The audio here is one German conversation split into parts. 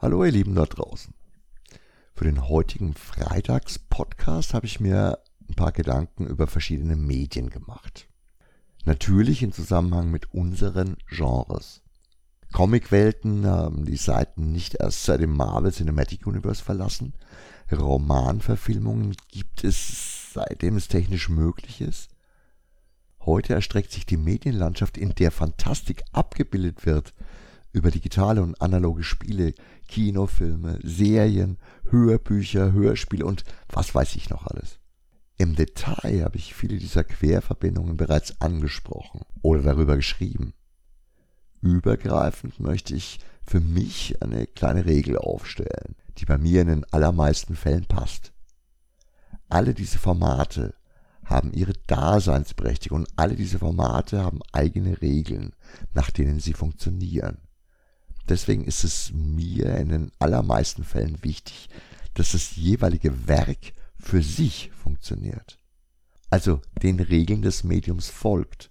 Hallo ihr Lieben dort draußen. Für den heutigen Freitags-Podcast habe ich mir ein paar Gedanken über verschiedene Medien gemacht. Natürlich im Zusammenhang mit unseren Genres. Comicwelten haben die Seiten nicht erst seit dem Marvel Cinematic Universe verlassen. Romanverfilmungen gibt es seitdem es technisch möglich ist. Heute erstreckt sich die Medienlandschaft, in der Fantastik abgebildet wird, über digitale und analoge Spiele, Kinofilme, Serien, Hörbücher, Hörspiele und was weiß ich noch alles. Im Detail habe ich viele dieser Querverbindungen bereits angesprochen oder darüber geschrieben. Übergreifend möchte ich für mich eine kleine Regel aufstellen, die bei mir in den allermeisten Fällen passt. Alle diese Formate haben ihre Daseinsberechtigung und alle diese Formate haben eigene Regeln, nach denen sie funktionieren. Deswegen ist es mir in den allermeisten Fällen wichtig, dass das jeweilige Werk für sich funktioniert. Also den Regeln des Mediums folgt.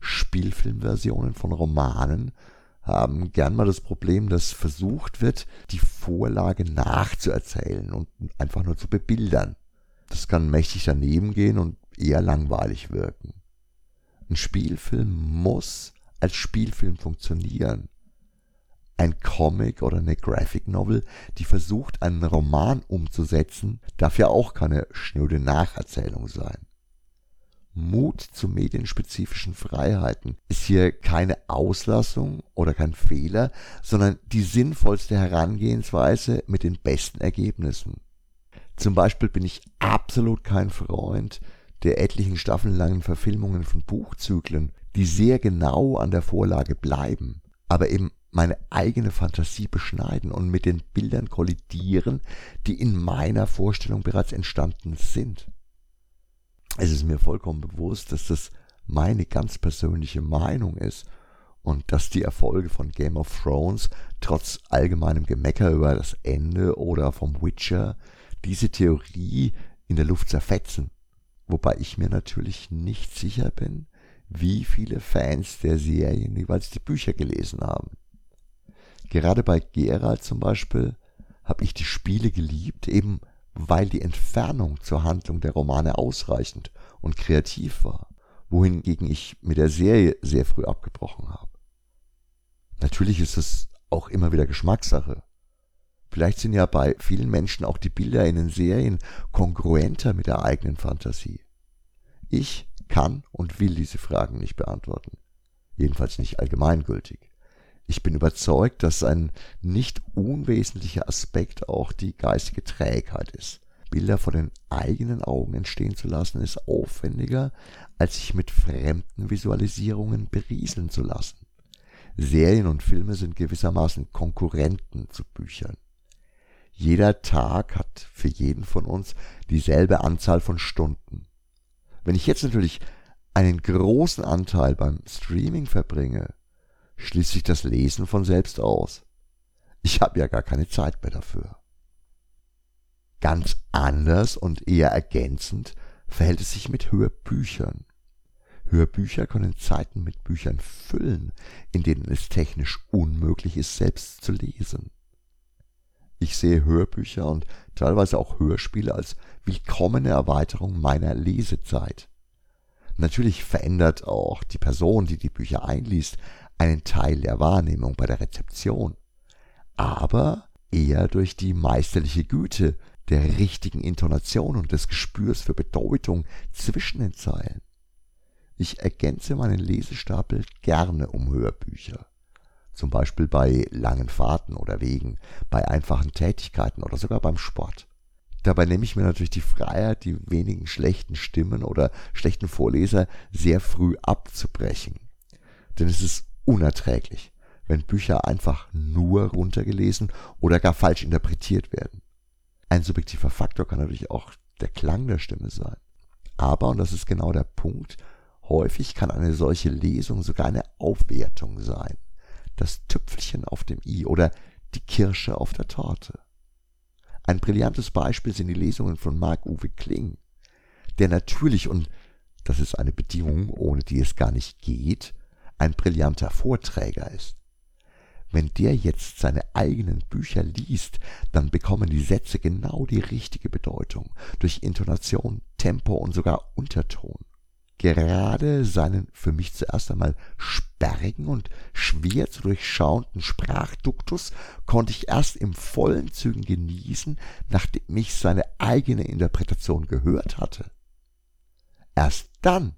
Spielfilmversionen von Romanen haben gern mal das Problem, dass versucht wird, die Vorlage nachzuerzählen und einfach nur zu bebildern. Das kann mächtig daneben gehen und eher langweilig wirken. Ein Spielfilm muss als Spielfilm funktionieren ein Comic oder eine Graphic Novel, die versucht, einen Roman umzusetzen, darf ja auch keine schnöde Nacherzählung sein. Mut zu medienspezifischen Freiheiten ist hier keine Auslassung oder kein Fehler, sondern die sinnvollste Herangehensweise mit den besten Ergebnissen. Zum Beispiel bin ich absolut kein Freund der etlichen staffellangen Verfilmungen von Buchzyklen, die sehr genau an der Vorlage bleiben, aber eben meine eigene Fantasie beschneiden und mit den Bildern kollidieren, die in meiner Vorstellung bereits entstanden sind. Es ist mir vollkommen bewusst, dass das meine ganz persönliche Meinung ist und dass die Erfolge von Game of Thrones trotz allgemeinem Gemecker über das Ende oder vom Witcher diese Theorie in der Luft zerfetzen. Wobei ich mir natürlich nicht sicher bin, wie viele Fans der Serien jeweils die Bücher gelesen haben. Gerade bei Geralt zum Beispiel habe ich die Spiele geliebt, eben weil die Entfernung zur Handlung der Romane ausreichend und kreativ war, wohingegen ich mit der Serie sehr früh abgebrochen habe. Natürlich ist es auch immer wieder Geschmackssache. Vielleicht sind ja bei vielen Menschen auch die Bilder in den Serien kongruenter mit der eigenen Fantasie. Ich kann und will diese Fragen nicht beantworten. Jedenfalls nicht allgemeingültig. Ich bin überzeugt, dass ein nicht unwesentlicher Aspekt auch die geistige Trägheit ist. Bilder vor den eigenen Augen entstehen zu lassen, ist aufwendiger, als sich mit fremden Visualisierungen berieseln zu lassen. Serien und Filme sind gewissermaßen Konkurrenten zu Büchern. Jeder Tag hat für jeden von uns dieselbe Anzahl von Stunden. Wenn ich jetzt natürlich einen großen Anteil beim Streaming verbringe, schließt sich das Lesen von selbst aus. Ich habe ja gar keine Zeit mehr dafür. Ganz anders und eher ergänzend verhält es sich mit Hörbüchern. Hörbücher können Zeiten mit Büchern füllen, in denen es technisch unmöglich ist, selbst zu lesen. Ich sehe Hörbücher und teilweise auch Hörspiele als willkommene Erweiterung meiner Lesezeit. Natürlich verändert auch die Person, die die Bücher einliest, einen Teil der Wahrnehmung bei der Rezeption, aber eher durch die meisterliche Güte der richtigen Intonation und des Gespürs für Bedeutung zwischen den Zeilen. Ich ergänze meinen Lesestapel gerne um Hörbücher. Zum Beispiel bei langen Fahrten oder Wegen, bei einfachen Tätigkeiten oder sogar beim Sport. Dabei nehme ich mir natürlich die Freiheit, die wenigen schlechten Stimmen oder schlechten Vorleser sehr früh abzubrechen. Denn es ist unerträglich, wenn Bücher einfach nur runtergelesen oder gar falsch interpretiert werden. Ein subjektiver Faktor kann natürlich auch der Klang der Stimme sein. Aber, und das ist genau der Punkt, häufig kann eine solche Lesung sogar eine Aufwertung sein. Das Tüpfelchen auf dem i oder die Kirsche auf der Torte. Ein brillantes Beispiel sind die Lesungen von Marc-Uwe Kling, der natürlich, und das ist eine Bedingung, ohne die es gar nicht geht, ein brillanter Vorträger ist. wenn der jetzt seine eigenen Bücher liest, dann bekommen die Sätze genau die richtige Bedeutung, durch Intonation, Tempo und sogar Unterton. Gerade seinen für mich zuerst einmal sperrigen und schwer zu durchschauenden Sprachduktus konnte ich erst im vollen Zügen genießen, nachdem ich seine eigene Interpretation gehört hatte. Erst dann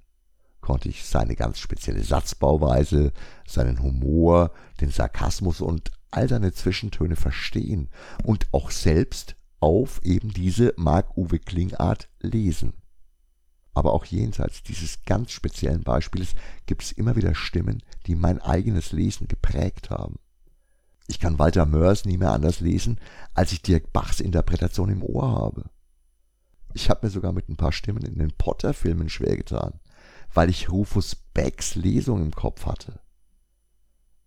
konnte ich seine ganz spezielle Satzbauweise, seinen Humor, den Sarkasmus und all seine Zwischentöne verstehen und auch selbst auf eben diese Mark-Uwe Klingart lesen. Aber auch jenseits dieses ganz speziellen Beispiels gibt es immer wieder Stimmen, die mein eigenes Lesen geprägt haben. Ich kann Walter Mörs nie mehr anders lesen, als ich Dirk Bachs Interpretation im Ohr habe. Ich habe mir sogar mit ein paar Stimmen in den Potter-Filmen schwer getan weil ich Rufus Becks Lesung im Kopf hatte.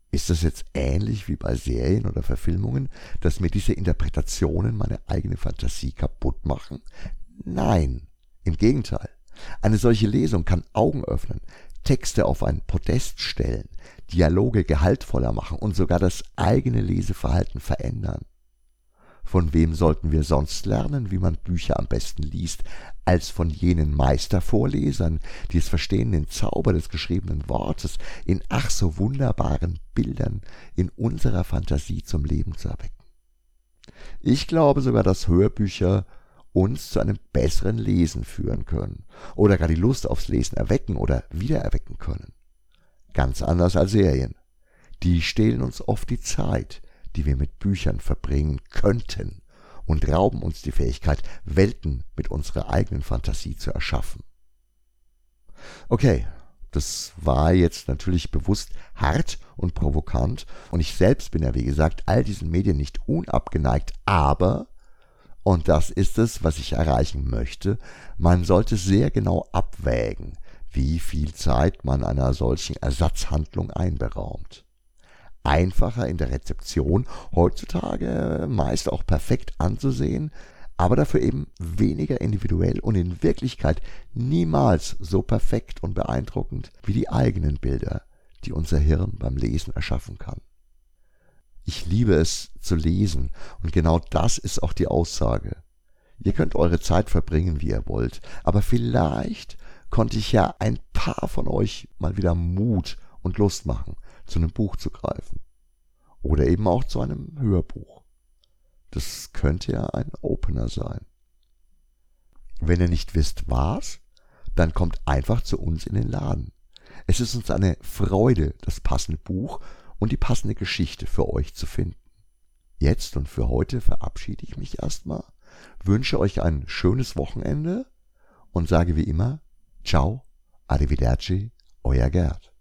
Ist das jetzt ähnlich wie bei Serien oder Verfilmungen, dass mir diese Interpretationen meine eigene Fantasie kaputt machen? Nein, im Gegenteil. Eine solche Lesung kann Augen öffnen, Texte auf ein Podest stellen, Dialoge gehaltvoller machen und sogar das eigene Leseverhalten verändern. Von wem sollten wir sonst lernen, wie man Bücher am besten liest, als von jenen Meistervorlesern, die es verstehen, den Zauber des geschriebenen Wortes in ach so wunderbaren Bildern in unserer Fantasie zum Leben zu erwecken. Ich glaube sogar, dass Hörbücher uns zu einem besseren Lesen führen können oder gar die Lust aufs Lesen erwecken oder wiedererwecken können. Ganz anders als Serien. Die stehlen uns oft die Zeit, die wir mit Büchern verbringen könnten und rauben uns die Fähigkeit, Welten mit unserer eigenen Fantasie zu erschaffen. Okay, das war jetzt natürlich bewusst hart und provokant und ich selbst bin ja wie gesagt all diesen Medien nicht unabgeneigt, aber und das ist es, was ich erreichen möchte, man sollte sehr genau abwägen, wie viel Zeit man einer solchen Ersatzhandlung einberaumt einfacher in der Rezeption, heutzutage meist auch perfekt anzusehen, aber dafür eben weniger individuell und in Wirklichkeit niemals so perfekt und beeindruckend wie die eigenen Bilder, die unser Hirn beim Lesen erschaffen kann. Ich liebe es zu lesen und genau das ist auch die Aussage. Ihr könnt eure Zeit verbringen, wie ihr wollt, aber vielleicht konnte ich ja ein paar von euch mal wieder Mut und Lust machen, zu einem Buch zu greifen. Oder eben auch zu einem Hörbuch. Das könnte ja ein Opener sein. Wenn ihr nicht wisst, was, dann kommt einfach zu uns in den Laden. Es ist uns eine Freude, das passende Buch und die passende Geschichte für euch zu finden. Jetzt und für heute verabschiede ich mich erstmal, wünsche euch ein schönes Wochenende und sage wie immer, ciao, arrivederci, euer Gerd.